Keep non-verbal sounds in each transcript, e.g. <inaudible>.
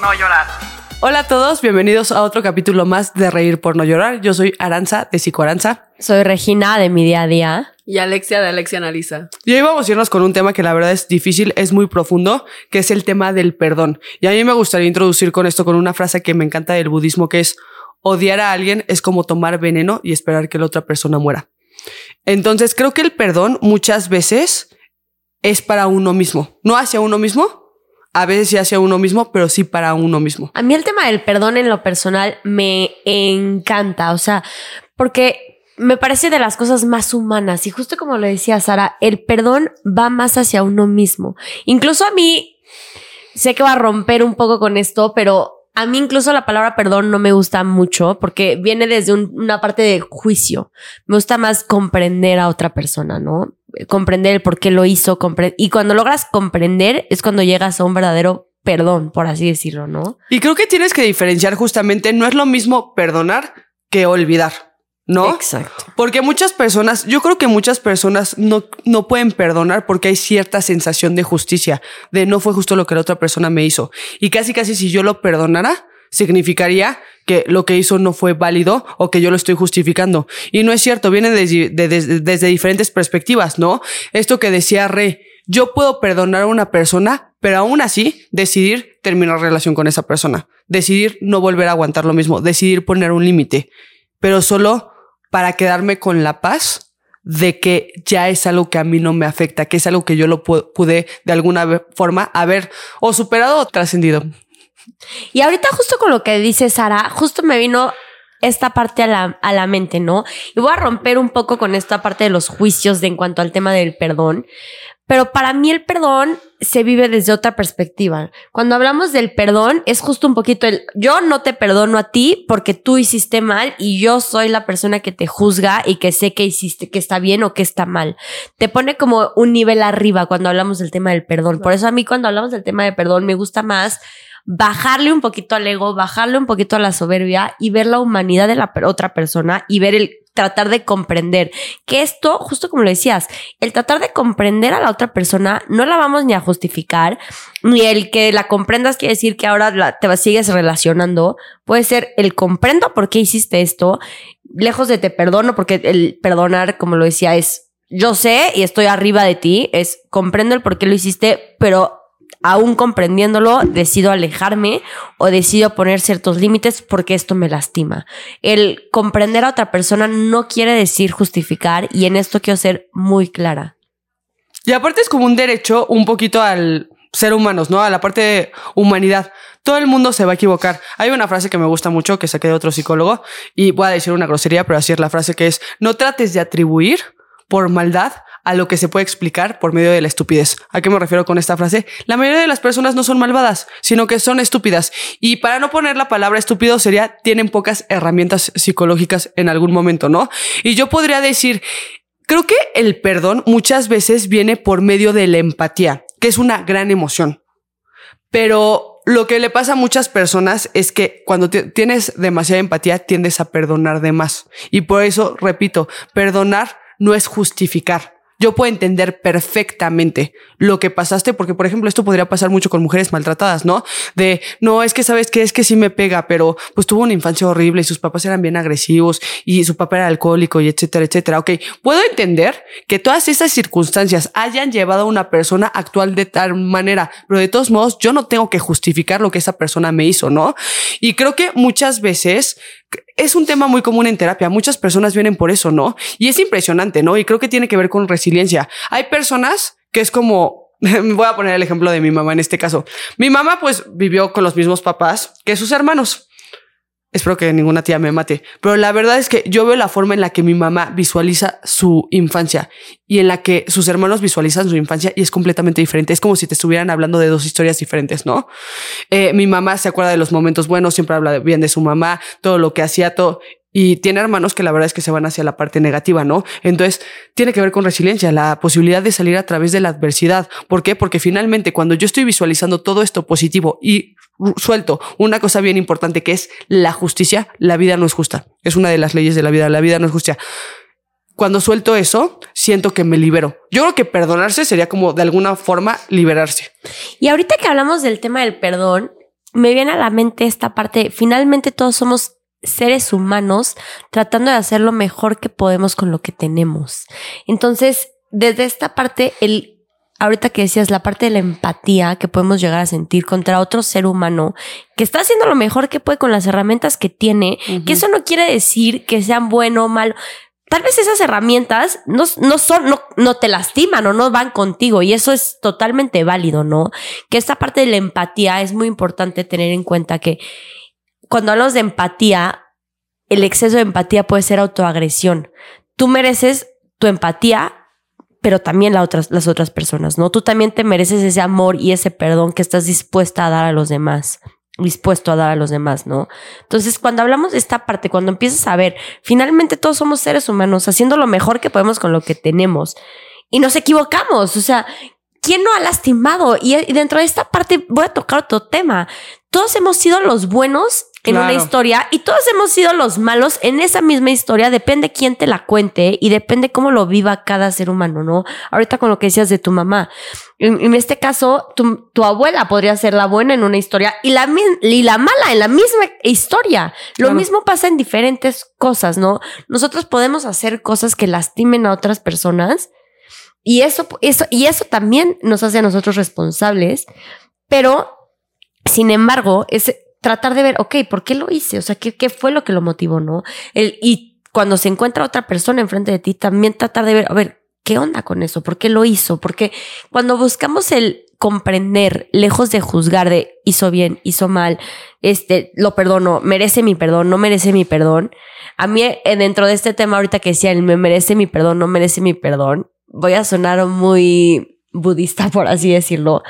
no llorar. Hola a todos, bienvenidos a otro capítulo más de Reír por no llorar. Yo soy Aranza de Psicoaranza. Soy Regina de mi día a día. Y Alexia de Alexia Analiza. Y hoy vamos a irnos con un tema que la verdad es difícil, es muy profundo, que es el tema del perdón. Y a mí me gustaría introducir con esto con una frase que me encanta del budismo, que es odiar a alguien es como tomar veneno y esperar que la otra persona muera. Entonces creo que el perdón muchas veces es para uno mismo, no hacia uno mismo, a veces sí hacia uno mismo, pero sí para uno mismo. A mí el tema del perdón en lo personal me encanta, o sea, porque me parece de las cosas más humanas y justo como lo decía Sara, el perdón va más hacia uno mismo. Incluso a mí, sé que va a romper un poco con esto, pero a mí incluso la palabra perdón no me gusta mucho porque viene desde una parte de juicio. Me gusta más comprender a otra persona, ¿no? Comprender el por qué lo hizo. y cuando logras comprender es cuando llegas a un verdadero perdón, por así decirlo, ¿no? Y creo que tienes que diferenciar justamente, no es lo mismo perdonar que olvidar. ¿no? Exacto. Porque muchas personas, yo creo que muchas personas no, no pueden perdonar porque hay cierta sensación de justicia, de no fue justo lo que la otra persona me hizo. Y casi, casi si yo lo perdonara, significaría que lo que hizo no fue válido o que yo lo estoy justificando. Y no es cierto, viene desde, diferentes perspectivas, ¿no? Esto que decía Re, yo puedo perdonar a una persona, pero aún así decidir terminar relación con esa persona, decidir no volver a aguantar lo mismo, decidir poner un límite, pero solo para quedarme con la paz de que ya es algo que a mí no me afecta, que es algo que yo lo pude de alguna forma haber o superado o trascendido. <laughs> Y ahorita justo con lo que dice Sara, justo me vino esta parte a la, a la mente, ¿no? Y voy a romper un poco con esta parte de los juicios de en cuanto al tema del perdón, pero para mí el perdón se vive desde otra perspectiva. Cuando hablamos del perdón, es justo un poquito el yo no te perdono a ti porque tú hiciste mal y yo soy la persona que te juzga y que sé que hiciste, que está bien o que está mal. Te pone como un nivel arriba cuando hablamos del tema del perdón. Por eso a mí cuando hablamos del tema de perdón me gusta más bajarle un poquito al ego, bajarle un poquito a la soberbia y ver la humanidad de la otra persona y ver el tratar de comprender. Que esto, justo como lo decías, el tratar de comprender a la otra persona no la vamos ni a justificar, ni el que la comprendas quiere decir que ahora te sigues relacionando. Puede ser el comprendo por qué hiciste esto, lejos de te perdono, porque el perdonar, como lo decía, es yo sé y estoy arriba de ti, es comprendo el por qué lo hiciste, pero aún comprendiéndolo, decido alejarme o decido poner ciertos límites porque esto me lastima. El comprender a otra persona no quiere decir justificar y en esto quiero ser muy clara. Y aparte es como un derecho un poquito al ser humanos, ¿no? A la parte de humanidad. Todo el mundo se va a equivocar. Hay una frase que me gusta mucho que saqué de otro psicólogo y voy a decir una grosería, pero así es la frase que es, no trates de atribuir por maldad a lo que se puede explicar por medio de la estupidez. ¿A qué me refiero con esta frase? La mayoría de las personas no son malvadas, sino que son estúpidas. Y para no poner la palabra estúpido sería, tienen pocas herramientas psicológicas en algún momento, ¿no? Y yo podría decir, creo que el perdón muchas veces viene por medio de la empatía, que es una gran emoción. Pero lo que le pasa a muchas personas es que cuando tienes demasiada empatía tiendes a perdonar de más. Y por eso, repito, perdonar no es justificar yo puedo entender perfectamente lo que pasaste, porque por ejemplo esto podría pasar mucho con mujeres maltratadas, ¿no? De, no, es que sabes que es que sí me pega, pero pues tuvo una infancia horrible y sus papás eran bien agresivos y su papá era alcohólico y etcétera, etcétera. Ok, puedo entender que todas estas circunstancias hayan llevado a una persona actual de tal manera, pero de todos modos yo no tengo que justificar lo que esa persona me hizo, ¿no? Y creo que muchas veces es un tema muy común en terapia. Muchas personas vienen por eso, ¿no? Y es impresionante, ¿no? Y creo que tiene que ver con resiliencia. Hay personas que es como, <laughs> voy a poner el ejemplo de mi mamá en este caso. Mi mamá pues vivió con los mismos papás que sus hermanos. Espero que ninguna tía me mate, pero la verdad es que yo veo la forma en la que mi mamá visualiza su infancia y en la que sus hermanos visualizan su infancia y es completamente diferente. Es como si te estuvieran hablando de dos historias diferentes, ¿no? Eh, mi mamá se acuerda de los momentos buenos, siempre habla bien de su mamá, todo lo que hacía, todo. Y tiene hermanos que la verdad es que se van hacia la parte negativa, ¿no? Entonces, tiene que ver con resiliencia, la posibilidad de salir a través de la adversidad. ¿Por qué? Porque finalmente cuando yo estoy visualizando todo esto positivo y suelto una cosa bien importante que es la justicia, la vida no es justa. Es una de las leyes de la vida, la vida no es justa. Cuando suelto eso, siento que me libero. Yo creo que perdonarse sería como de alguna forma liberarse. Y ahorita que hablamos del tema del perdón, me viene a la mente esta parte, finalmente todos somos seres humanos tratando de hacer lo mejor que podemos con lo que tenemos. Entonces, desde esta parte, el ahorita que decías la parte de la empatía que podemos llegar a sentir contra otro ser humano que está haciendo lo mejor que puede con las herramientas que tiene, que eso no quiere decir que sean bueno o malo. Tal vez esas herramientas no, no son, no, no te lastiman o no van contigo y eso es totalmente válido, ¿no? Que esta parte de la empatía es muy importante tener en cuenta que cuando hablamos de empatía, el exceso de empatía puede ser autoagresión. Tú mereces tu empatía pero también las otras personas, ¿no? Tú también te mereces ese amor y ese perdón que estás dispuesta a dar a los demás, dispuesto a dar a los demás, ¿no? Entonces, cuando hablamos de esta parte, cuando empiezas a ver, finalmente todos somos seres humanos haciendo lo mejor que podemos con lo que tenemos y nos equivocamos, o sea, ¿quién no ha lastimado? Y dentro de esta parte voy a tocar otro tema. Todos hemos sido los buenos en una historia y todos hemos sido los malos en esa misma historia, depende quién te la cuente y depende cómo lo viva cada ser humano, ¿no? Ahorita con lo que decías de tu mamá, en, este caso, tu, tu, abuela podría ser la buena en una historia y la, y la mala en la misma historia. Lo mismo pasa en diferentes cosas, ¿no? Nosotros podemos hacer cosas que lastimen a otras personas y eso, eso, y eso también nos hace a nosotros responsables, pero sin embargo, es tratar de ver, ok, ¿por qué lo hice? O sea, ¿qué, qué fue lo que lo motivó, no? El, y cuando se encuentra otra persona enfrente de ti, también tratar de ver, a ver, ¿qué onda con eso? ¿Por qué lo hizo? Porque cuando buscamos el comprender, lejos de juzgar de hizo bien, hizo mal, este, lo perdono, merece mi perdón, no merece mi perdón. A mí, eh, dentro de este tema ahorita que decía, me merece mi perdón, no merece mi perdón, voy a sonar muy budista, por así decirlo.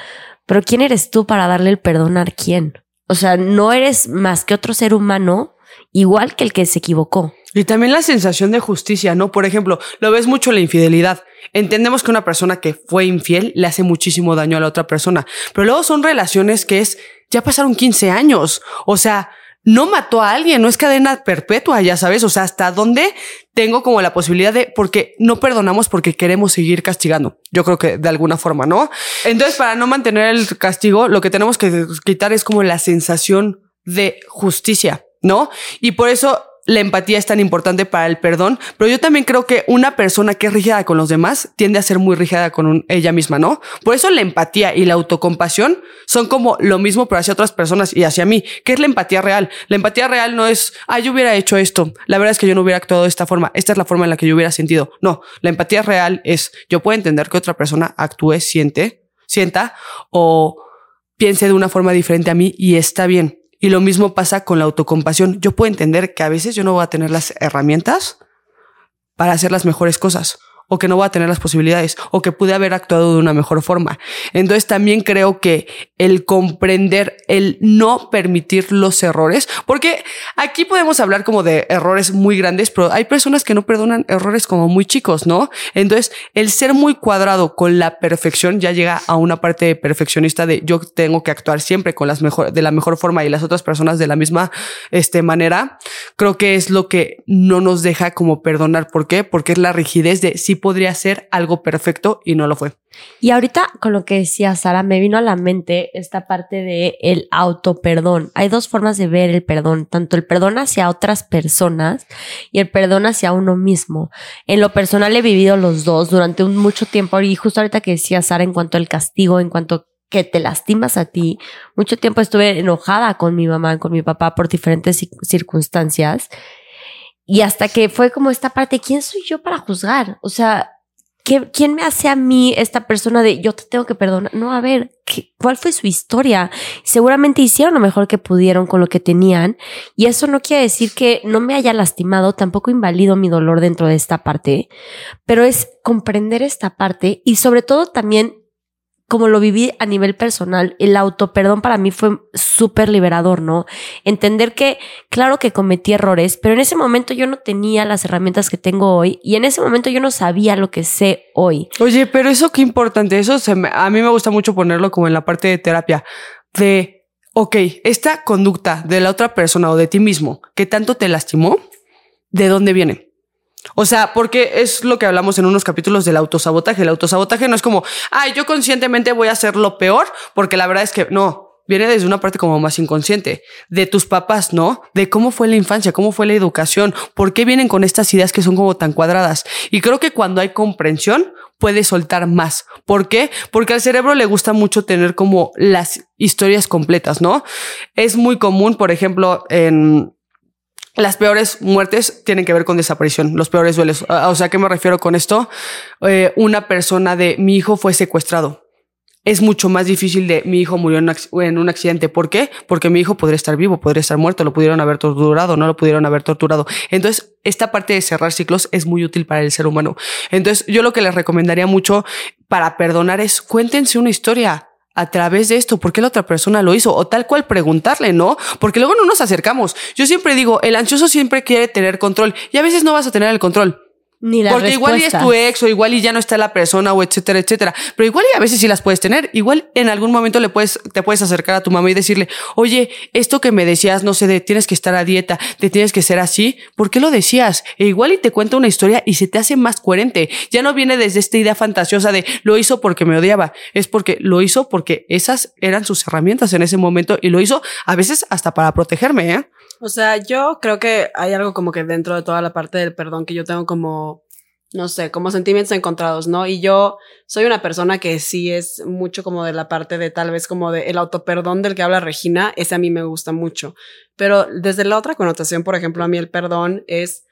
Pero ¿quién eres tú para darle el perdón a quién? O sea, no eres más que otro ser humano igual que el que se equivocó. Y también la sensación de justicia, ¿no? Por ejemplo, lo ves mucho la infidelidad. Entendemos que una persona que fue infiel le hace muchísimo daño a la otra persona, pero luego son relaciones que es, ya pasaron 15 años. O sea, no mató a alguien, no es cadena perpetua, ya sabes, o sea, hasta dónde tengo como la posibilidad de, porque no perdonamos porque queremos seguir castigando. Yo creo que de alguna forma, ¿no? Entonces, para no mantener el castigo, lo que tenemos que quitar es como la sensación de justicia, ¿no? Y por eso la empatía es tan importante para el perdón, pero yo también creo que una persona que es rígida con los demás tiende a ser muy rígida con ella misma, ¿no? Por eso la empatía y la autocompasión son como lo mismo, pero hacia otras personas y hacia mí. ¿Qué es la empatía real? La empatía real no es, ah, yo hubiera hecho esto. La verdad es que yo no hubiera actuado de esta forma. Esta es la forma en la que yo hubiera sentido. No, la empatía real es, yo puedo entender que otra persona actúe, siente, sienta o piense de una forma diferente a mí y está bien. Y lo mismo pasa con la autocompasión. Yo puedo entender que a veces yo no voy a tener las herramientas para hacer las mejores cosas o que no voy a tener las posibilidades o que pude haber actuado de una mejor forma. Entonces también creo que el comprender, el no permitir los errores, porque aquí podemos hablar como de errores muy grandes, pero hay personas que no perdonan errores como muy chicos, ¿no? Entonces el ser muy cuadrado con la perfección ya llega a una parte perfeccionista de yo tengo que actuar siempre con las mejor, de la mejor forma y las otras personas de la misma este, manera. Creo que es lo que no nos deja como perdonar. ¿Por qué? Porque es la rigidez de si podría ser algo perfecto y no lo fue. Y ahorita con lo que decía Sara, me vino a la mente esta parte de el auto perdón. Hay dos formas de ver el perdón, tanto el perdón hacia otras personas y el perdón hacia uno mismo. En lo personal he vivido los dos durante un mucho tiempo y justo ahorita que decía Sara en cuanto al castigo, en cuanto que te lastimas a ti. Mucho tiempo estuve enojada con mi mamá, con mi papá por diferentes circunstancias y hasta que fue como esta parte, ¿quién soy yo para juzgar? O sea, ¿quién me hace a mí esta persona de yo te tengo que perdonar? No, a ver, ¿cuál fue su historia? Seguramente hicieron lo mejor que pudieron con lo que tenían y eso no quiere decir que no me haya lastimado, tampoco invalido mi dolor dentro de esta parte, pero es comprender esta parte y sobre todo también como lo viví a nivel personal, el auto perdón para mí fue súper liberador, ¿no? Entender que, claro que cometí errores, pero en ese momento yo no tenía las herramientas que tengo hoy y en ese momento yo no sabía lo que sé hoy. Oye, pero eso qué importante, eso se a mí me gusta mucho ponerlo como en la parte de terapia, de, ok, esta conducta de la otra persona o de ti mismo que tanto te lastimó, ¿de dónde viene? O sea, porque es lo que hablamos en unos capítulos del autosabotaje. El autosabotaje no es como, ay, yo conscientemente voy a hacer lo peor, porque la verdad es que no. viene desde una parte como más inconsciente, de tus papás, ¿no? De cómo fue la infancia, cómo fue la educación, por qué vienen con estas ideas que son como tan cuadradas. Y creo que cuando hay comprensión, puedes soltar más. ¿Por qué? Porque al cerebro le gusta mucho tener como las historias completas, ¿no? Es muy común, por ejemplo, en las peores muertes tienen que ver con desaparición, los peores duelos. O sea, ¿a qué me refiero con esto? Eh, una persona de mi hijo fue secuestrado es mucho más difícil de mi hijo murió en un accidente. ¿Por qué? Porque mi hijo podría estar vivo, podría estar muerto, lo pudieron haber torturado, no lo pudieron haber torturado. Entonces, esta parte de cerrar ciclos es muy útil para el ser humano. Entonces, yo lo que les recomendaría mucho para perdonar es cuéntense una historia a través de esto, ¿por qué la otra persona lo hizo? O tal cual preguntarle, ¿no? Porque luego no nos acercamos. Yo siempre digo, el ansioso siempre quiere tener control y a veces no vas a tener el control. Ni la Porque igual y es tu ex o igual y ya no está la persona o etcétera, etcétera. Pero igual y a veces sí las puedes tener. Igual en algún momento le puedes, te puedes acercar a tu mamá y decirle, oye, esto que me decías, no sé, de tienes que estar a dieta, te tienes que ser así. ¿Por qué lo decías? E igual y te cuenta una historia y se te hace más coherente. Ya no viene desde esta idea fantasiosa de lo hizo porque me odiaba. Es porque lo hizo porque esas eran sus herramientas en ese momento y lo hizo a veces hasta para protegerme, ¿eh? O sea, yo creo que hay algo como que dentro de toda la parte del perdón que yo tengo como, no sé, como sentimientos encontrados, ¿no? Y yo soy una persona que sí es mucho como de la parte de tal vez como de el autoperdón del que habla Regina, ese a mí me gusta mucho. Pero desde la otra connotación, por ejemplo, a mí el perdón es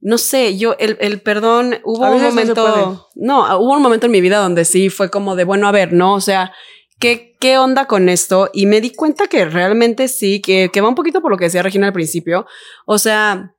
no sé, yo el, el perdón hubo un momento, no, no, hubo un momento en mi vida donde sí fue como de bueno, a ver, no, o sea, ¿Qué, ¿qué onda con esto? Y me di cuenta que realmente sí, que, que va un poquito por lo que decía Regina al principio. O sea,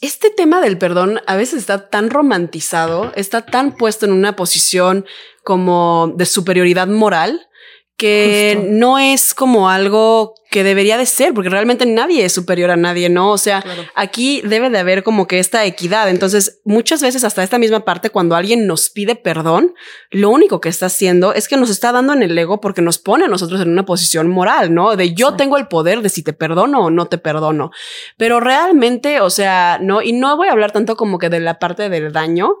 este tema del perdón a veces está tan romantizado, está tan puesto en una posición como de superioridad moral que no es como algo que debería de ser, porque realmente nadie es superior a nadie, ¿no? O sea, aquí debe de haber como que esta equidad. Entonces, muchas veces hasta esta misma parte, cuando alguien nos pide perdón, lo único que está haciendo es que nos está dando en el ego porque nos pone a nosotros en una posición moral, ¿no? De yo tengo el poder de si te perdono o no te perdono. Pero realmente, o sea, no, y no voy a hablar tanto como que de la parte del daño,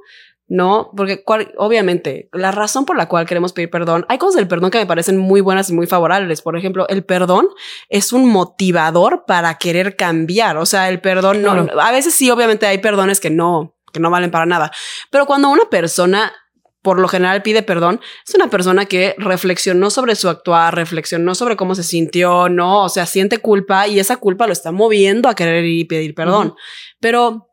¿no? Porque obviamente la razón por la cual queremos pedir perdón, hay cosas del perdón que me parecen muy buenas y muy favorables. Por ejemplo, el perdón es un motivador para querer cambiar. O sea, el perdón no, a veces sí, obviamente hay perdones que no, que no valen para nada. Pero cuando una persona por lo general pide perdón, es una persona que reflexionó sobre su actuar, reflexionó sobre cómo se sintió, no, o sea, siente culpa y esa culpa lo está moviendo a querer ir y pedir perdón. Pero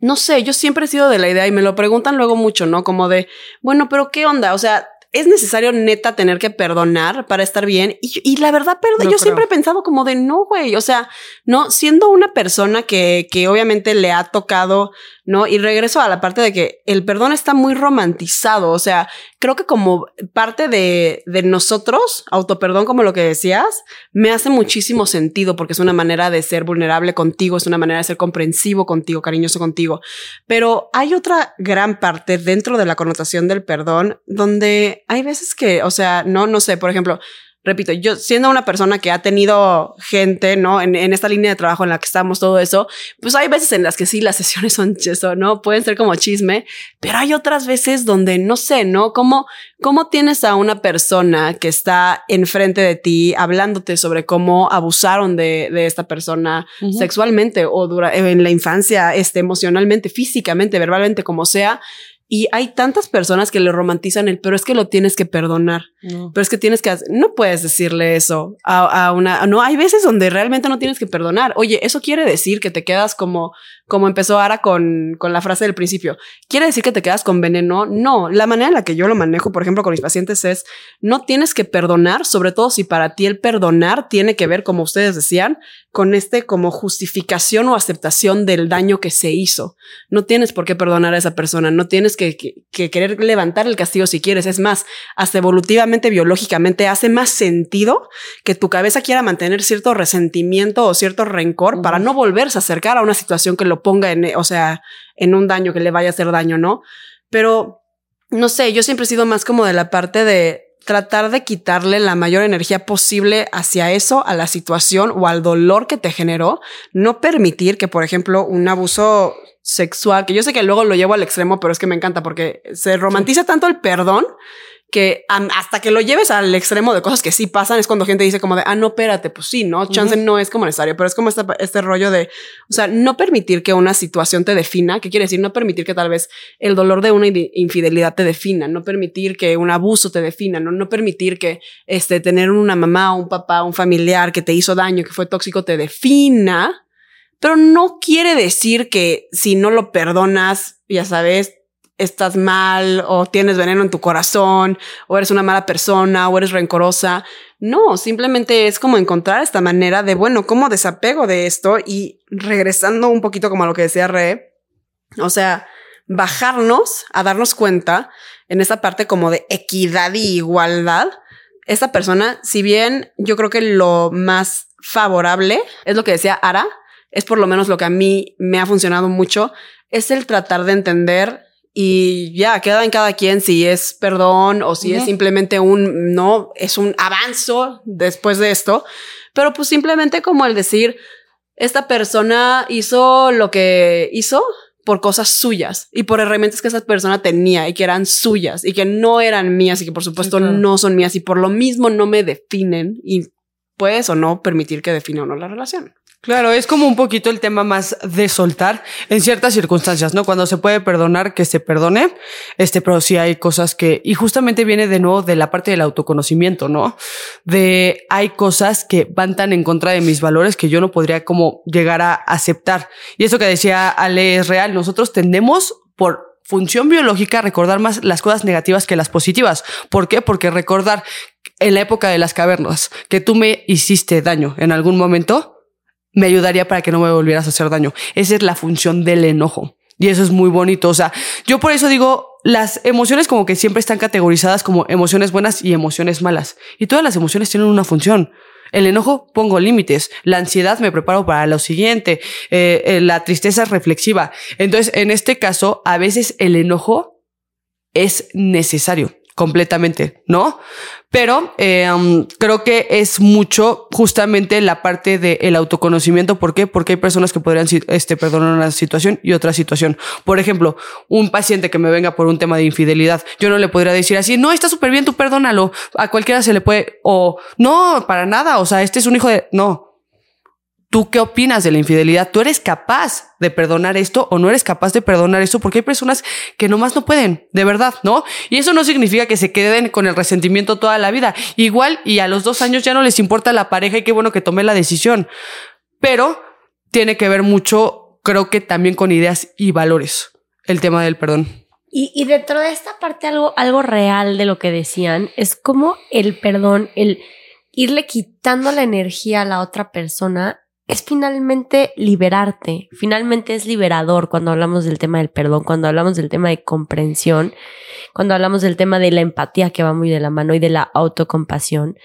no sé, yo siempre he sido de la idea y me lo preguntan luego mucho, ¿no? Como de, bueno, pero ¿qué onda? O sea, es necesario neta tener que perdonar para estar bien. Y, la verdad, perdón, yo siempre he pensado como de no, güey. O sea, no, siendo una persona que, que obviamente le ha tocado ¿no? Y regreso a la parte de que el perdón está muy romantizado, o sea, creo que como parte de, de nosotros, autoperdón como lo que decías, me hace muchísimo sentido porque es una manera de ser vulnerable contigo, es una manera de ser comprensivo contigo, cariñoso contigo, pero hay otra gran parte dentro de la connotación del perdón donde hay veces que, o sea, no, no sé, por ejemplo, repito, yo siendo una persona que ha tenido gente, ¿no? En, en, esta línea de trabajo en la que estamos, todo eso, pues hay veces en las que sí, las <laughs> sesiones son eso, ¿no? Pueden ser como chisme, pero hay otras veces donde no sé, ¿no? ¿Cómo, cómo tienes a una persona que está enfrente de ti hablándote sobre cómo abusaron de, de esta persona sexualmente o dura, en la infancia, este, emocionalmente, físicamente, verbalmente, como sea? Y hay tantas personas que le romantizan el, pero es que lo tienes que perdonar. Pero es que tienes que, no puedes decirle eso a, a, una, no, hay veces donde realmente no tienes que perdonar. Oye, eso quiere decir que te quedas como, como empezó Ara con, con la frase del principio. ¿Quiere decir que te quedas con veneno? No, la manera en la que yo lo manejo, por ejemplo, con mis pacientes es, no tienes que perdonar, sobre todo si para ti el perdonar tiene que ver, como ustedes decían, con este como justificación o aceptación del daño que se hizo. No tienes por qué perdonar a esa persona, no tienes que, que, querer levantar el castigo si quieres. Es más, hasta evolutivamente, biológicamente, hace más sentido que tu cabeza quiera mantener cierto resentimiento o cierto rencor para no volverse a acercar a una situación que lo ponga en, o sea, en un daño, que le vaya a hacer daño, ¿no? Pero, no sé, yo siempre he sido más como de la parte de tratar de quitarle la mayor energía posible hacia eso, a la situación o al dolor que te generó, no permitir que, por ejemplo, un abuso sexual, que yo sé que luego lo llevo al extremo, pero es que me encanta porque se romantiza tanto el perdón que hasta que lo lleves al extremo de cosas que sí pasan es cuando gente dice como de, ah, no, espérate, pues sí, ¿no? Chance no es como necesario, pero es como esta- este rollo de, o sea, no permitir que una situación te defina, ¿qué quiere decir? No permitir que tal vez el dolor de una infidelidad te defina, no permitir que un abuso te defina, no, no permitir que este, tener una mamá, un papá, un familiar que te hizo daño, que fue tóxico, te defina, pero no quiere decir que si no lo perdonas, ya sabes, estás mal o tienes veneno en tu corazón o eres una mala persona o eres rencorosa. No, simplemente es como encontrar esta manera de, bueno, ¿cómo desapego de esto? Y regresando un poquito como a lo que decía Re, o sea, bajarnos a darnos cuenta en esta parte como de equidad y igualdad. Esta persona, si bien yo creo que lo más favorable es lo que decía Ara, es por lo menos lo que a mí me ha funcionado mucho, es el tratar de entender y ya queda en cada quien si es perdón o si es simplemente un no, es un avanzo después de esto, pero pues simplemente como el decir, esta persona hizo lo que hizo por cosas suyas y por herramientas que esa persona tenía y que eran suyas y que no eran mías y que por supuesto claro. no son mías y por lo mismo no me definen y puedes o no permitir que define o no la relación. Claro, es como un poquito el tema más de soltar en ciertas circunstancias, ¿no? Cuando se puede perdonar, que se perdone, este, pero sí hay cosas que, y justamente viene de nuevo de la parte del autoconocimiento, ¿no? De hay cosas que van tan en contra de mis valores que yo no podría como llegar a aceptar. Y eso que decía Ale es real, nosotros tendemos por función biológica recordar más las cosas negativas que las positivas. ¿Por qué? Porque recordar en la época de las cavernas que tú me hiciste daño en algún momento, me ayudaría para que no me volvieras a hacer daño. Esa es la función del enojo. Y eso es muy bonito. O sea, yo por eso digo, las emociones como que siempre están categorizadas como emociones buenas y emociones malas. Y todas las emociones tienen una función. El enojo pongo límites, la ansiedad me preparo para lo siguiente, eh, eh, la tristeza es reflexiva. Entonces, en este caso, a veces el enojo es necesario completamente, ¿no? Pero eh, um, creo que es mucho justamente la parte del autoconocimiento. ¿Por qué? Porque hay personas que podrían este, perdonar una situación y otra situación. Por ejemplo, un paciente que me venga por un tema de infidelidad, yo no le podría decir así, no, está súper bien, tú perdónalo. A cualquiera se le puede, o no, para nada, o sea, este es un hijo de, no, ¿Tú qué opinas de la infidelidad? ¿Tú eres capaz de perdonar esto o no eres capaz de perdonar esto? Porque hay personas que nomás no pueden, de verdad, ¿no? Y eso no significa que se queden con el resentimiento toda la vida. Igual y a los dos años ya no les importa la pareja y qué bueno que tomé la decisión. Pero tiene que ver mucho, creo que también con ideas y valores, el tema del perdón. Y, y dentro de esta parte algo, algo real de lo que decían es como el perdón, el irle quitando la energía a la otra persona es finalmente liberarte, finalmente es liberador cuando hablamos del tema del perdón, cuando hablamos del tema de comprensión, cuando hablamos del tema de la empatía que va muy de la mano y de la autocompasión,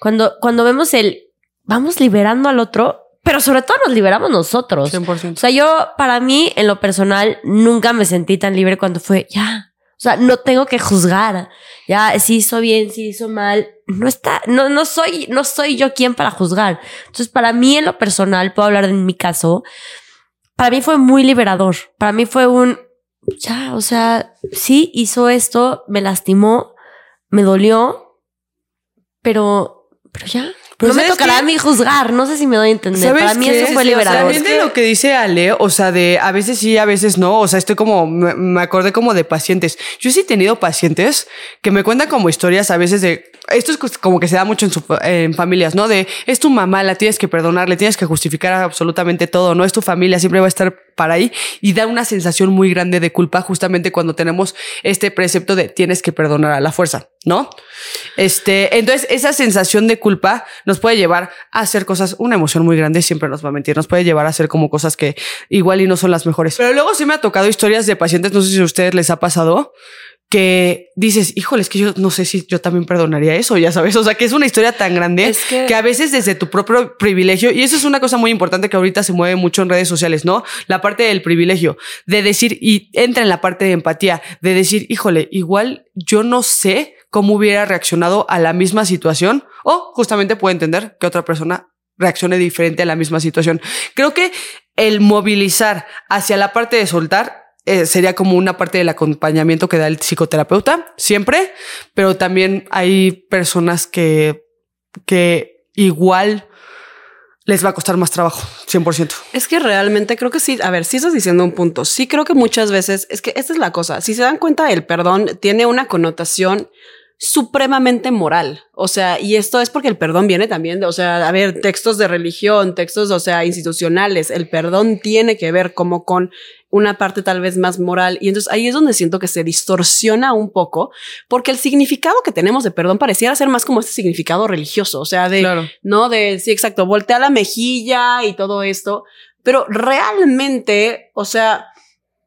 cuando, cuando vemos el vamos liberando al otro, pero sobre todo nos liberamos nosotros. 100%. O sea, yo para mí, en lo personal, nunca me sentí tan libre cuando fue, ya, o sea, no tengo que juzgar. Ya, si hizo bien, si hizo mal. No está, no, no soy, no soy yo quien para juzgar. Entonces, para mí, en lo personal, puedo hablar de mi caso, para mí fue muy liberador. Para mí fue un, ya, o sea, sí hizo esto, me lastimó, me dolió, pero, pero ya. Pero no me ¿sabes tocará a mí juzgar. No sé si me doy a entender. ¿Sabes Para mí qué? eso fue Sí, o sea, liberador. También de lo que dice Ale, o sea, de a veces sí, a veces no. O sea, estoy como, me, me acordé como de pacientes. Yo sí he tenido pacientes que me cuentan como historias a veces de. Esto es como que se da mucho en, su- en familias, ¿no? De es tu mamá, la tienes que perdonar, le tienes que justificar absolutamente todo, no es tu familia, siempre va a estar para ahí y da una sensación muy grande de culpa justamente cuando tenemos este precepto de tienes que perdonar a la fuerza, ¿no? Este, entonces esa sensación de culpa nos puede llevar a hacer cosas, una emoción muy grande siempre nos va a mentir, nos puede llevar a hacer como cosas que igual y no son las mejores. Pero luego sí me ha tocado historias de pacientes, no sé si a ustedes les ha pasado, que dices, híjole, es que yo no sé si yo también perdonaría eso, ya sabes, o sea, que es una historia tan grande Es que- que a veces desde tu propio privilegio, y eso es una cosa muy importante que ahorita se mueve mucho en redes sociales, ¿no? La parte del privilegio, de decir, y entra en la parte de empatía, de decir, híjole, igual yo no sé cómo hubiera reaccionado a la misma situación, o justamente puedo entender que otra persona reaccione diferente a la misma situación. Creo que el movilizar hacia la parte de soltar eh, sería como una parte del acompañamiento que da el psicoterapeuta, siempre, pero también hay personas que, que igual les va a costar más trabajo, 100%. Es que realmente creo que sí, a ver, sí estás diciendo un punto. Sí creo que muchas veces, es que esta es la cosa, si se dan cuenta, el perdón tiene una connotación supremamente moral. O sea, y esto es porque el perdón viene también de, o sea, a ver, textos de religión, textos, o sea, institucionales. El perdón tiene que ver como con una parte tal vez más moral. Y entonces ahí es donde siento que se distorsiona un poco, porque el significado que tenemos de perdón pareciera ser más como este significado religioso. O sea, de, no, de, sí, exacto, voltea la mejilla y todo esto. Pero realmente, o sea,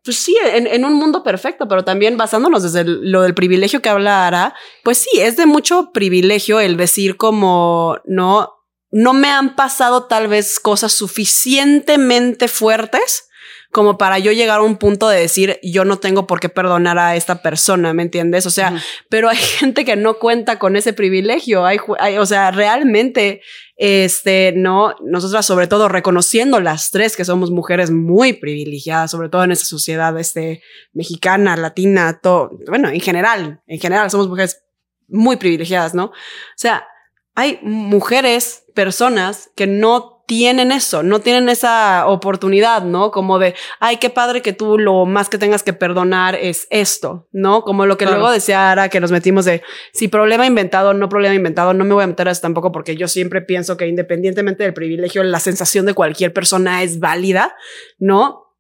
pues sí, en, un mundo perfecto, pero también basándonos desde lo del privilegio que habla Ara, pues sí, es de mucho privilegio el decir como, no, no me han pasado tal vez cosas suficientemente fuertes como para yo llegar a un punto de decir, yo no tengo por qué perdonar a esta persona, ¿me entiendes? O sea, pero hay <laughs> gente que no cuenta con ese privilegio, hay, o sea, realmente, este, no, nosotras sobre todo reconociendo las tres que somos mujeres muy privilegiadas, sobre todo en esta sociedad, este, mexicana, latina, todo, bueno, en general, en general somos mujeres muy privilegiadas, ¿no? O sea, hay mujeres, personas que no tienen eso, no tienen esa oportunidad, ¿no? Como de, ay, qué padre que tú lo más que tengas que perdonar es esto, ¿no? Como lo que luego decía Ara, que nos metimos de, si problema inventado, no problema inventado, no me voy a meter a eso tampoco porque yo siempre pienso que independientemente del privilegio, la sensación de cualquier persona es válida, ¿no?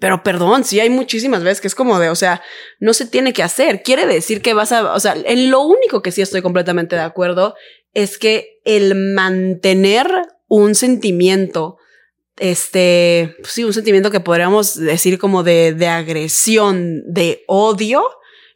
Pero perdón, sí hay muchísimas veces que es como de, o sea, no se tiene que hacer. Quiere decir que vas a, o sea, en lo único que sí estoy completamente de acuerdo es que el mantener un sentimiento, este, sí, un sentimiento que podríamos decir como de, de agresión, de odio,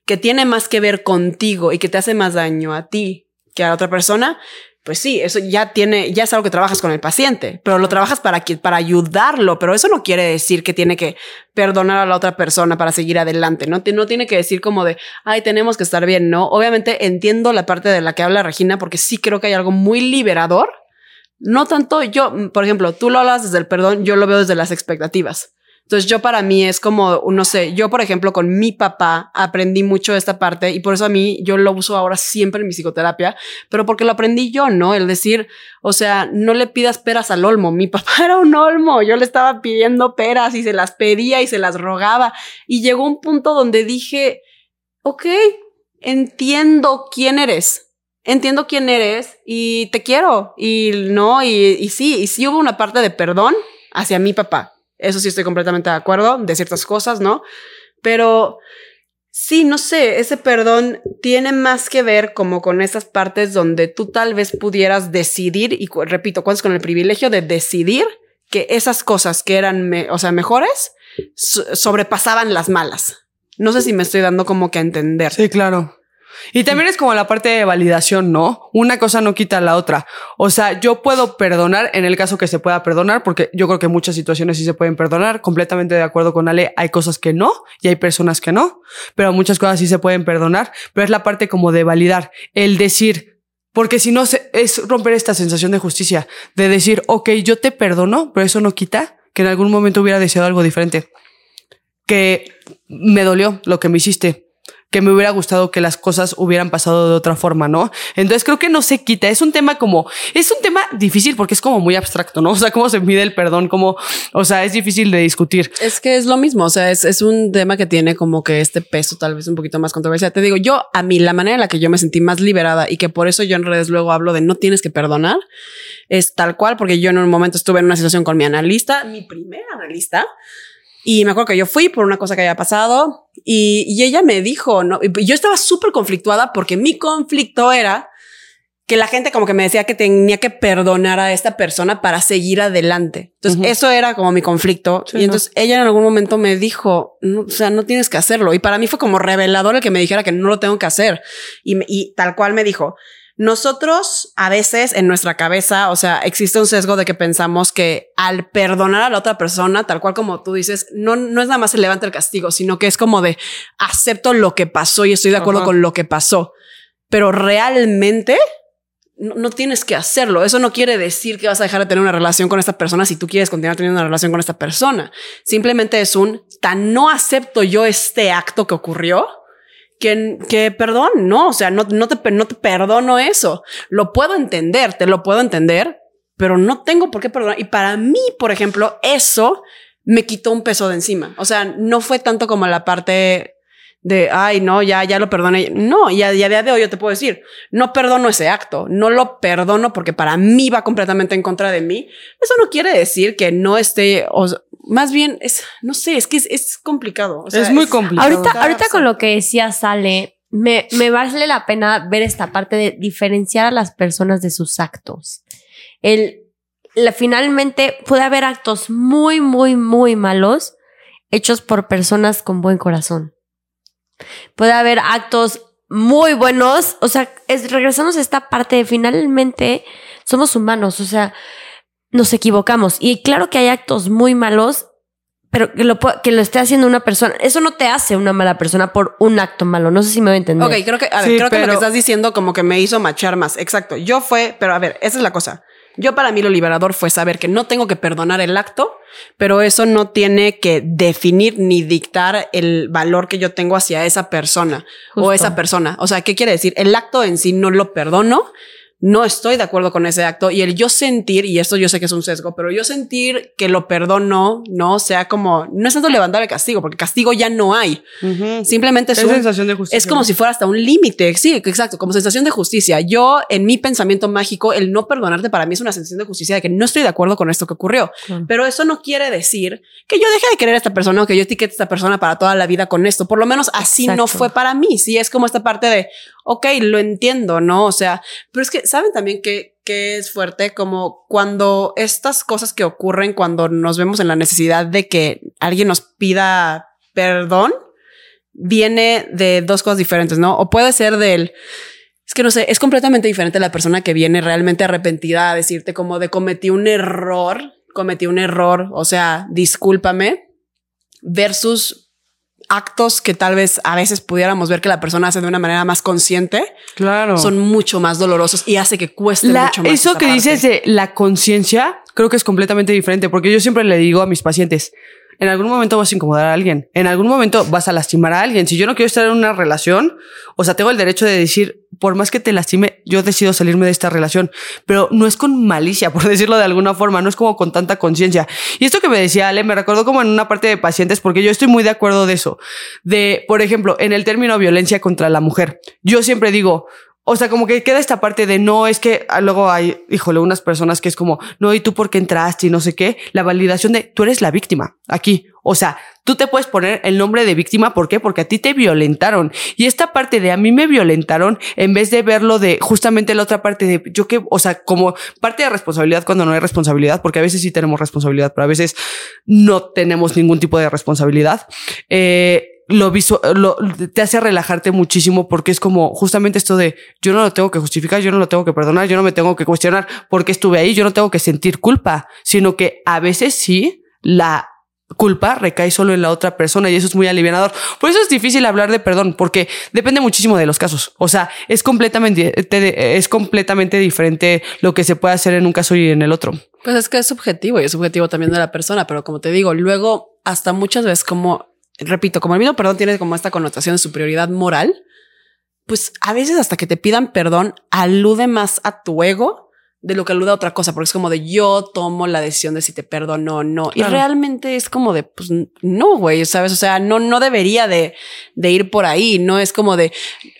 que tiene más que ver contigo y que te hace más daño a ti que a la otra persona, pues sí, eso ya tiene, ya es algo que trabajas con el paciente, pero lo trabajas para, para ayudarlo, pero eso no quiere decir que tiene que perdonar a la otra persona para seguir adelante, ¿no? No tiene que decir como de, ay, tenemos que estar bien, ¿no? Obviamente entiendo la parte de la que habla Regina porque sí creo que hay algo muy liberador no tanto yo, por ejemplo, tú lo hablas desde el perdón, yo lo veo desde las expectativas. Entonces yo para mí es como, no sé, yo por ejemplo con mi papá aprendí mucho esta parte y por eso a mí yo lo uso ahora siempre en mi psicoterapia, pero porque lo aprendí yo, ¿no? El decir, o sea, no le pidas peras al olmo. Mi <laughs> papá era un olmo, yo le estaba pidiendo peras y se las pedía y se las rogaba y llegó un punto donde dije, ok, entiendo quién eres entiendo quién eres y te quiero. Y no, y, sí, y sí hubo una parte de perdón hacia mi papá. Eso sí estoy completamente de acuerdo de ciertas cosas, ¿no? Pero sí, no sé, ese perdón tiene más que ver como con esas partes donde tú tal vez pudieras decidir, y repito, cuántos con el privilegio de decidir que esas cosas que eran, o sea, mejores, sobrepasaban las malas. No sé si me estoy dando como que a entender. Sí, claro. Y también es como la parte de validación, ¿no? Una cosa no quita la otra. O sea, yo puedo perdonar en el caso que se pueda perdonar, porque yo creo que muchas situaciones sí se pueden perdonar. Completamente de acuerdo con Ale, hay cosas que no y hay personas que no, pero muchas cosas sí se pueden perdonar. Pero es la parte como de validar, el decir, porque si no es romper esta sensación de justicia, de decir, ok, yo te perdono, pero eso no quita que en algún momento hubiera deseado algo diferente. Que me dolió lo que me hiciste que me hubiera gustado que las cosas hubieran pasado de otra forma, ¿no? Entonces creo que no se quita. Es un tema como, es un tema difícil porque es como muy abstracto, ¿no? <laughs> O sea, cómo se mide el perdón, como, o sea, es difícil de discutir. Es que es lo mismo. O sea, es, es un tema que tiene como que este peso tal vez un poquito más controversial. Te digo, yo, a mí, la manera en la que yo me sentí más liberada y que por eso yo en redes luego hablo de no tienes que perdonar es tal cual, porque yo en un momento estuve en una situación con mi analista, mi primer analista, y me acuerdo que yo fui por una cosa que había pasado y, y ella me dijo, no, yo estaba súper conflictuada porque mi conflicto era que la gente como que me decía que tenía que perdonar a esta persona para seguir adelante. Entonces eso era como mi conflicto. y entonces ella en algún momento me dijo, o sea, no tienes que hacerlo. Y para mí fue como revelador el que me dijera que no lo tengo que hacer. Y, y tal cual me dijo, nosotros a veces en nuestra cabeza, o sea, existe un sesgo de que pensamos que al perdonar a la otra persona, tal cual como tú dices, no, no es nada más el levante el castigo, sino que es como de acepto lo que pasó y estoy de acuerdo con lo que pasó. Pero realmente no, no tienes que hacerlo. Eso no quiere decir que vas a dejar de tener una relación con esta persona si tú quieres continuar teniendo una relación con esta persona. Simplemente es un tan no acepto yo este acto que ocurrió que, que perdón, no, o sea, no, no, te, no te perdono eso. Lo puedo entender, te lo puedo entender, pero no tengo por qué perdonar. Y para mí, por ejemplo, eso me quitó un peso de encima. O sea, no fue tanto como la parte de, ay, no, ya, ya lo perdoné. No, y a, día de hoy yo te puedo decir, no perdono ese acto, no lo perdono porque para mí va completamente en contra de mí. Eso no quiere decir que no esté, o, más bien es, no sé, es que es, es complicado. O sea, es muy complicado. Ahorita, ahorita con lo que decía Sale, me, me vale la pena ver esta parte de diferenciar a las personas de sus actos. El, la, finalmente puede haber actos muy, muy, muy malos hechos por personas con buen corazón. Puede haber actos muy buenos, o sea, es, regresamos a esta parte de finalmente somos humanos, o sea, nos equivocamos. Y claro que hay actos muy malos, pero que lo, que lo esté haciendo una persona, eso no te hace una mala persona por un acto malo. No sé si me voy a entender. Ok, creo que, a ver, Sí, creo que lo pero- que estás diciendo como que me hizo machar más. Exacto. Yo fue, pero a ver, esa es la cosa. Yo para mí lo liberador fue saber que no tengo que perdonar el acto, pero eso no tiene que definir ni dictar el valor que yo tengo hacia esa persona o esa persona. O sea, ¿qué quiere decir? El acto en sí no lo perdono, no estoy de acuerdo con ese acto y el yo sentir, y esto yo sé que es un sesgo, pero yo sentir que lo perdono, no sea como, no es tanto levantar el castigo, porque castigo ya no hay. Simplemente es, Es un- sensación de justicia. es como si fuera hasta un límite. Sí, exacto, como sensación de justicia. Yo, en mi pensamiento mágico, el no perdonarte para mí es una sensación de justicia de que no estoy de acuerdo con esto que ocurrió. Pero eso no quiere decir que yo deje de querer a esta persona o que yo etiquete a esta persona para toda la vida con esto. Por lo menos así no fue para mí. Sí, es como esta parte de, ok, lo entiendo, ¿no? O sea, pero es que, ¿saben también que, es fuerte? Como cuando estas cosas que ocurren, cuando nos vemos en la necesidad de que alguien nos pida perdón, viene de dos cosas diferentes, ¿no? O puede ser del... Es que no sé, es completamente diferente la persona que viene realmente arrepentida a decirte como de cometí un error, cometí un error, o sea, discúlpame, versus actos que tal vez a veces pudiéramos ver que la persona hace de una manera más consciente, Claro. son mucho más dolorosos y hace que cueste La- mucho más. eso que parte. dices de la conciencia, creo que es completamente diferente, porque yo siempre le digo a mis pacientes, en algún momento vas a incomodar a alguien, en algún momento vas a lastimar a alguien. Si yo no quiero estar en una relación, o sea, tengo el derecho de decir, por más que te lastime, yo decido salirme de esta relación, pero no es con malicia, por decirlo de alguna forma, no es como con tanta conciencia. Y esto que me decía Ale, me recordó como en una parte de pacientes, porque yo estoy muy de acuerdo de eso, de, por ejemplo, en el término violencia contra la mujer. Yo siempre digo, o sea, como que queda esta parte de no, es que ah, luego hay, híjole, unas personas que es como, no, ¿y tú por qué entraste? Y no sé qué. La validación de tú eres la víctima aquí. O sea, tú te puedes poner el nombre de víctima. ¿Por qué? Porque a ti te violentaron. Y esta parte de a mí me violentaron, en vez de verlo de justamente la otra parte de yo que, o sea, como parte de responsabilidad cuando no hay responsabilidad, porque a veces sí tenemos responsabilidad, pero a veces no tenemos ningún tipo de responsabilidad. Eh, lo visu lo, te hace relajarte muchísimo porque es como justamente esto de yo no lo tengo que justificar, yo no lo tengo que perdonar, yo no me tengo que cuestionar por qué estuve ahí, yo no tengo que sentir culpa, sino que a veces sí la culpa recae solo en la otra persona y eso es muy alivianador. Por eso es difícil hablar de perdón porque depende muchísimo de los casos. O sea, es completamente, te- es completamente diferente lo que se puede hacer en un caso y en el otro. Pues es que es subjetivo y es subjetivo también de la persona, pero como te digo, luego hasta muchas veces como, repito, como el mismo perdón tiene como esta connotación de superioridad moral, pues a veces hasta que te pidan perdón alude más a tu ego de lo que alude a otra cosa, porque es como de yo tomo la decisión de si te perdono o no. Y realmente es como de, pues no, güey, sabes? O sea, no, no debería de, de ir por ahí, no es como de,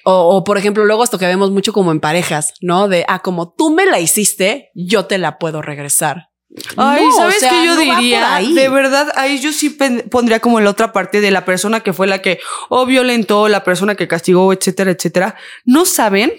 o, o, por ejemplo, luego esto que vemos mucho como en parejas, ¿no? De, ah, como tú me la hiciste, yo te la puedo regresar. Ay, No, ¿sabes o sea, qué yo no diría? De verdad, ahí yo sí pondría como la otra parte de la persona que fue la que o violentó, la persona que castigó, etcétera, etcétera. No saben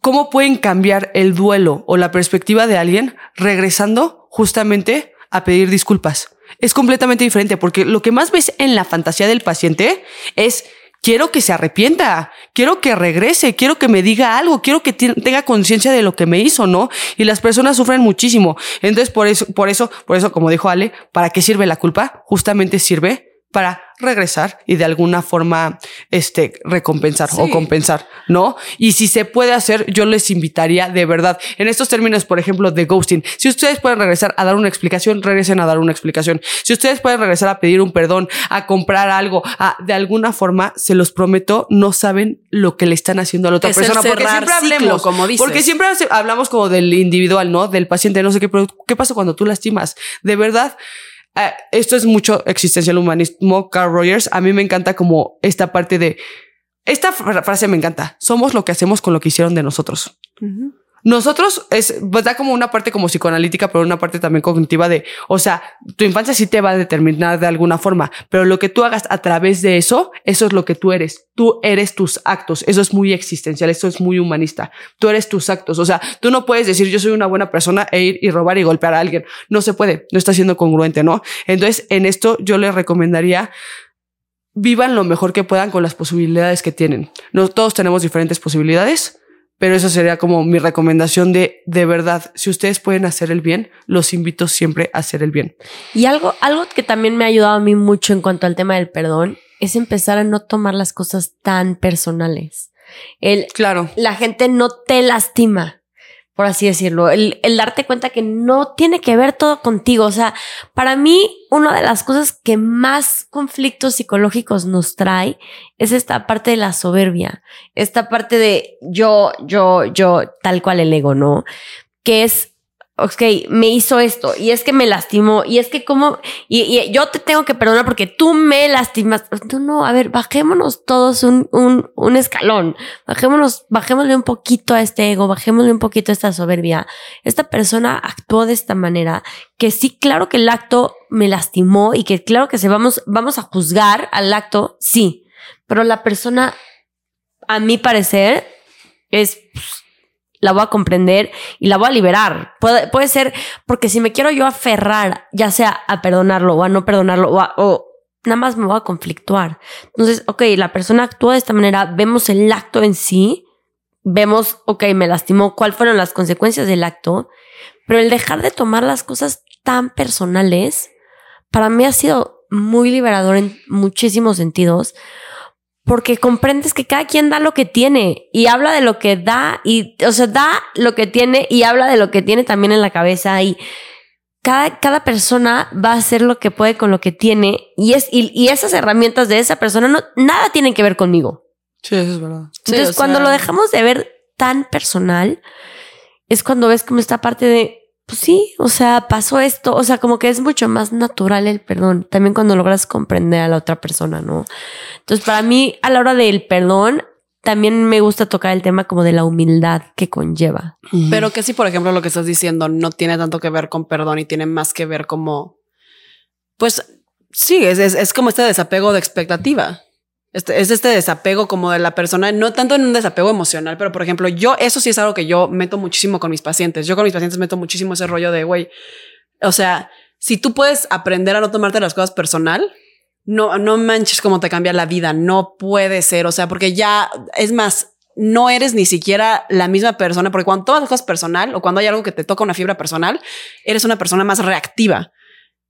cómo pueden cambiar el duelo o la perspectiva de alguien regresando justamente a pedir disculpas. Es completamente diferente porque lo que más ves en la fantasía del paciente es quiero que se arrepienta, quiero que regrese, quiero que me diga algo, quiero que tenga conciencia de lo que me hizo, ¿no? Y las personas sufren muchísimo. Entonces, por eso, por eso, por eso, como dijo Ale, ¿para qué sirve la culpa? Justamente sirve para regresar y de alguna forma este recompensar o compensar, ¿no? Y si se puede hacer, yo les invitaría de verdad en estos términos, por ejemplo, de ghosting. Si ustedes pueden regresar a dar una explicación, regresen a dar una explicación. Si ustedes pueden regresar a pedir un perdón, a comprar algo, a de alguna forma, se los prometo, no saben lo que le están haciendo a la otra Es persona porque siempre ciclo, hablemos, como dices. porque siempre hablamos como del individual, ¿no? Del paciente, no sé qué, pero ¿qué pasa cuando tú lastimas? De verdad, eh, esto es mucho existencial humanismo, Carl Rogers. A mí me encanta como esta parte de, esta fra- frase me encanta. Somos lo que hacemos con lo que hicieron de nosotros. Nosotros es, pues da como una parte como psicoanalítica, pero una parte también cognitiva de, o sea, tu infancia sí te va a determinar de alguna forma, pero lo que tú hagas a través de eso, eso es lo que tú eres. Tú eres tus actos. Eso es muy existencial, eso es muy humanista. Tú eres tus actos. O sea, tú no puedes decir yo soy una buena persona e ir y robar y golpear a alguien. No se puede, no está siendo congruente, ¿no? Entonces, en esto yo les recomendaría vivan lo mejor que puedan con las posibilidades que tienen. No todos tenemos diferentes posibilidades, pero eso sería como mi recomendación de de verdad, si ustedes pueden hacer el bien, los invito siempre a hacer el bien. Y algo, algo que también me ha ayudado a mí mucho en cuanto al tema del perdón es empezar a no tomar las cosas tan personales. El, Claro. la gente no te lastima, por así decirlo. El, el darte cuenta que no tiene que ver todo contigo. O sea, para mí, una de las cosas que más conflictos psicológicos nos trae es esta parte de la soberbia, esta parte de yo, yo, yo, tal cual el ego, ¿no? Que es, ok, me hizo esto y es que me lastimó y es que como, y, yo te tengo que perdonar porque tú me lastimas. No, no, a ver, bajémonos todos un, un, un escalón, bajémonos, bajémosle un poquito a este ego, bajémosle un poquito a esta soberbia. Esta persona actuó de esta manera que sí, claro que el acto me lastimó y que claro que se vamos, vamos a juzgar al acto, sí, pero la persona, a mi parecer, es pues, la voy a comprender y la voy a liberar. Puede, puede ser porque si me quiero yo aferrar, ya sea a perdonarlo o a no perdonarlo o, a- o nada más me voy a conflictuar. Entonces, ok, la persona actuó de esta manera, vemos el acto en sí, vemos, ok, me lastimó, cuáles fueron las consecuencias del acto, pero el dejar de tomar las cosas tan personales, para mí ha sido muy liberador en muchísimos sentidos, porque comprendes que cada quien da lo que tiene y habla de lo que da y, o sea, da lo que tiene y habla de lo que tiene también en la cabeza y cada, cada persona va a hacer lo que puede con lo que tiene y, es, y, y esas herramientas de esa persona no, nada tienen que ver conmigo. Sí, eso es verdad. Entonces, cuando sea- lo dejamos de ver tan personal, es cuando ves como esta parte de, pues sí, o sea, pasó esto, o sea, como que es mucho más natural el perdón, también cuando logras comprender a la otra persona, ¿no? Entonces, para mí, a la hora del perdón, también me gusta tocar el tema como de la humildad que conlleva. Pero que si, por ejemplo, lo que estás diciendo no tiene tanto que ver con perdón y tiene más que ver como, pues sí, es, es, es como este desapego de expectativa. Este, es este desapego como de la persona, no tanto en un desapego emocional, pero por ejemplo, yo, eso sí es algo que yo meto muchísimo con mis pacientes. Yo con mis pacientes meto muchísimo ese rollo de, güey, o sea, si tú puedes aprender a no tomarte las cosas personal, no, no manches cómo te cambia la vida. No puede ser. O sea, porque ya es más, no eres ni siquiera la misma persona, porque cuando tomas las cosas personal o cuando hay algo que te toca una fibra personal, eres una persona más reactiva.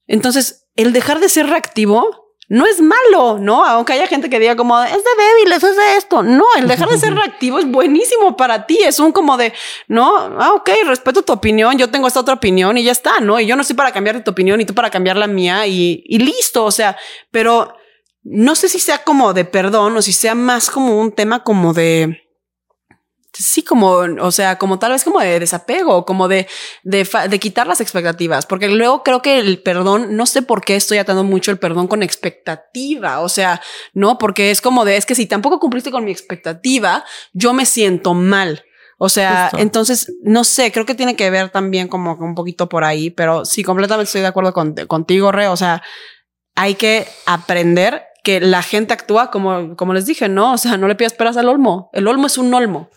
Entonces, el dejar de ser reactivo no es malo, ¿no? Aunque haya gente que diga como es de débiles, es de esto. No, el dejar de ser <laughs> reactivo es buenísimo para ti. Es un como de no, ah, ok, respeto tu opinión. Yo tengo esta otra opinión y ya está, no? Y yo no estoy para cambiar tu opinión y tú para cambiar la mía y, y listo. O sea, pero no sé si sea como de perdón o si sea más como un tema como de sí, como, o sea, como tal vez como de desapego, como de, de, quitar las expectativas, porque luego creo que el perdón, no sé por qué estoy atando mucho el perdón con expectativa, o sea, no, porque es como de, es que si tampoco cumpliste con mi expectativa, yo me siento mal. O sea, Justo. entonces, no sé, creo que tiene que ver también como un poquito por ahí, pero sí, completamente estoy de acuerdo con- contigo, Re. O sea, hay que aprender que la gente actúa como, como les dije, ¿no? O sea, no le pidas peras al olmo. El olmo es un olmo.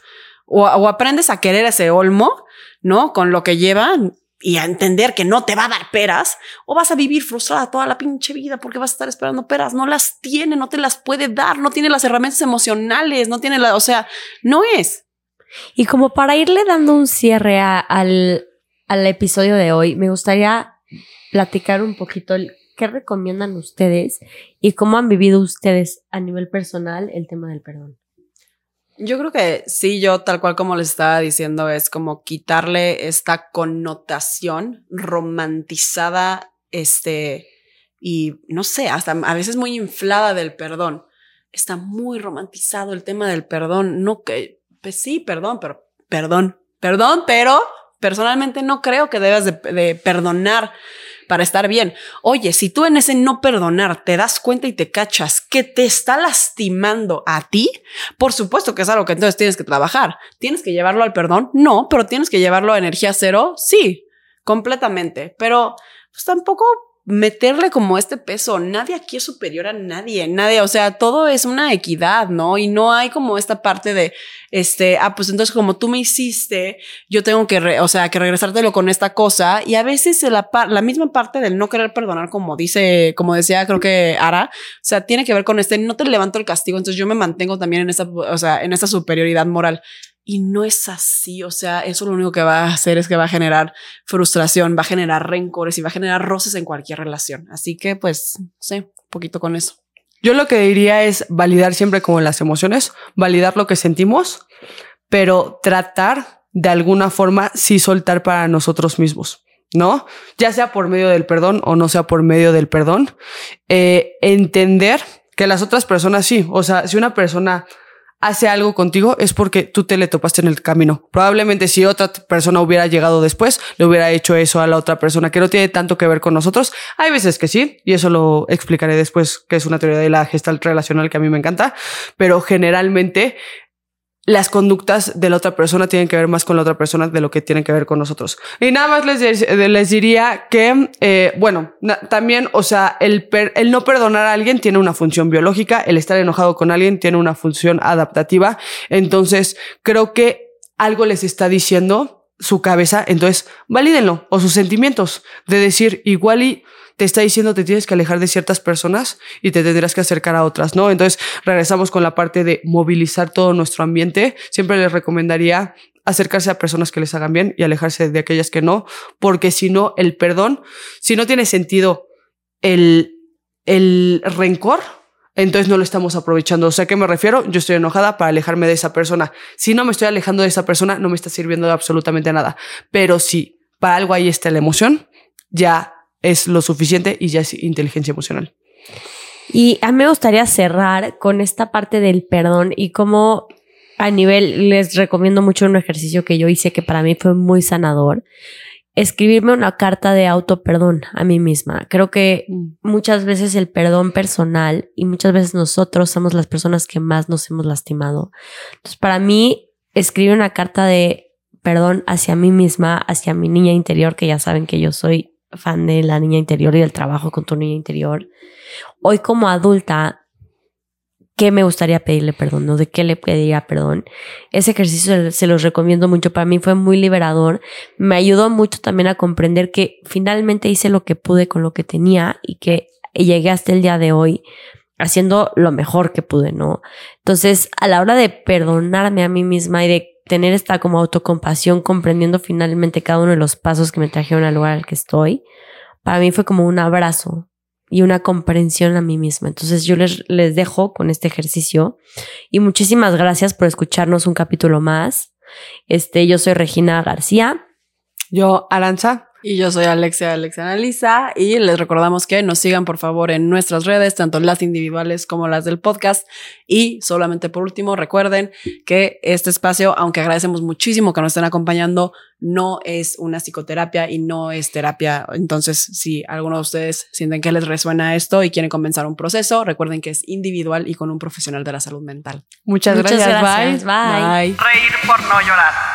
O, o aprendes a querer ese olmo, ¿no? Con lo que lleva y a entender que no te va a dar peras, o vas a vivir frustrada toda la pinche vida porque vas a estar esperando peras. No las tiene, no te las puede dar, no tiene las herramientas emocionales, no tiene la, o sea, no es. Y como para irle dando un cierre al, al episodio de hoy, me gustaría platicar un poquito el- ¿qué recomiendan ustedes y cómo han vivido ustedes a nivel personal el tema del perdón? Yo creo que sí, yo tal cual como les estaba diciendo, es como quitarle esta connotación romantizada, este, y no sé, hasta a veces muy inflada del perdón. Está muy romantizado el tema del perdón. No que, pues sí, perdón, pero perdón, perdón, pero personalmente no creo que debas de, de perdonar para estar bien. Oye, si tú en ese no perdonar te das cuenta y te cachas que te está lastimando a ti, por supuesto que es algo que entonces tienes que trabajar. ¿Tienes que llevarlo al perdón? No, pero tienes que llevarlo a energía cero? Sí, completamente. Pero pues tampoco meterle como este peso. Nadie aquí es superior a nadie, nadie, o sea, todo es una equidad, ¿no? Y no hay como esta parte de, este, ah, pues entonces como tú me hiciste, yo tengo que, o sea, que regresártelo con esta cosa. Y a veces la, la misma parte del no querer perdonar, como dice, como decía, creo que Ara, o sea, tiene que ver con este, no te levanto el castigo, entonces yo me mantengo también en esa, o sea, en esa superioridad moral. Y no es así, o sea, eso lo único que va a hacer es que va a generar frustración, va a generar rencores y va a generar roces en cualquier relación. Así que, pues, sé, un poquito con eso. Yo lo que diría es validar siempre como las emociones, validar lo que sentimos, pero tratar de alguna forma sí soltar para nosotros mismos. ¿no? Ya sea por medio del perdón o no sea por medio del perdón, eh, entender que las otras personas sí, o sea, si una persona hace algo contigo es porque tú te le topaste en el camino. Probablemente si otra persona hubiera llegado después, le hubiera hecho eso a la otra persona que no tiene tanto que ver con nosotros. Hay veces que sí, y eso lo explicaré después, que es una teoría de la gestalt relacional que a mí me encanta, pero generalmente las conductas de la otra persona tienen que ver más con la otra persona de lo que tienen que ver con nosotros. Y nada más les, les diría que, eh, bueno, también, o sea, el, el no perdonar a alguien tiene una función biológica, el estar enojado con alguien tiene una función adaptativa. Entonces, creo que algo les está diciendo su cabeza, entonces valídenlo o sus sentimientos de decir igual y te está diciendo te tienes que alejar de ciertas personas y te tendrás que acercar a otras, ¿no? Entonces regresamos con la parte de movilizar todo nuestro ambiente. Siempre les recomendaría acercarse a personas que les hagan bien y alejarse de aquellas que no, porque si no, el perdón, si no tiene sentido el, el rencor, entonces no lo estamos aprovechando. O sea, ¿a qué me refiero? Yo estoy enojada para alejarme de esa persona. Si no me estoy alejando de esa persona, no me está sirviendo absolutamente nada. Pero si para algo ahí está la emoción, ya es lo suficiente y ya es inteligencia emocional. Y a mí me gustaría cerrar con esta parte del perdón y cómo a nivel les recomiendo mucho un ejercicio que yo hice que para mí fue muy sanador. Escribirme una carta de auto perdón a mí misma. Creo que muchas veces el perdón personal y muchas veces nosotros somos las personas que más nos hemos lastimado. Entonces, para mí, escribir una carta de perdón hacia mí misma, hacia mi niña interior, que ya saben que yo soy fan de la niña interior y del trabajo con tu niña interior. Hoy como adulta, ¿qué me gustaría pedirle perdón? ¿no? ¿De qué le pediría perdón? Ese ejercicio se los recomiendo mucho. Para mí fue muy liberador. Me ayudó mucho también a comprender que finalmente hice lo que pude con lo que tenía y que llegué hasta el día de hoy haciendo lo mejor que pude, ¿no? Entonces, a la hora de perdonarme a mí misma y de tener esta como autocompasión, comprendiendo finalmente cada uno de los pasos que me trajeron al lugar al que estoy, para mí fue como un abrazo y una comprensión a mí misma. Entonces yo les, les dejo con este ejercicio y muchísimas gracias por escucharnos un capítulo más. Este, yo soy Regina García. Yo, Aranza. Y yo soy Alexia Alexia Analisa y les recordamos que nos sigan por favor en nuestras redes, tanto las individuales como las del podcast. Y solamente por último, recuerden que este espacio, aunque agradecemos muchísimo que nos estén acompañando, no es una psicoterapia y no es terapia. Entonces, si alguno de ustedes sienten que les resuena esto y quieren comenzar un proceso, recuerden que es individual y con un profesional de la salud mental. Muchas, gracias. gracias. Bye. Bye. Reír por no llorar.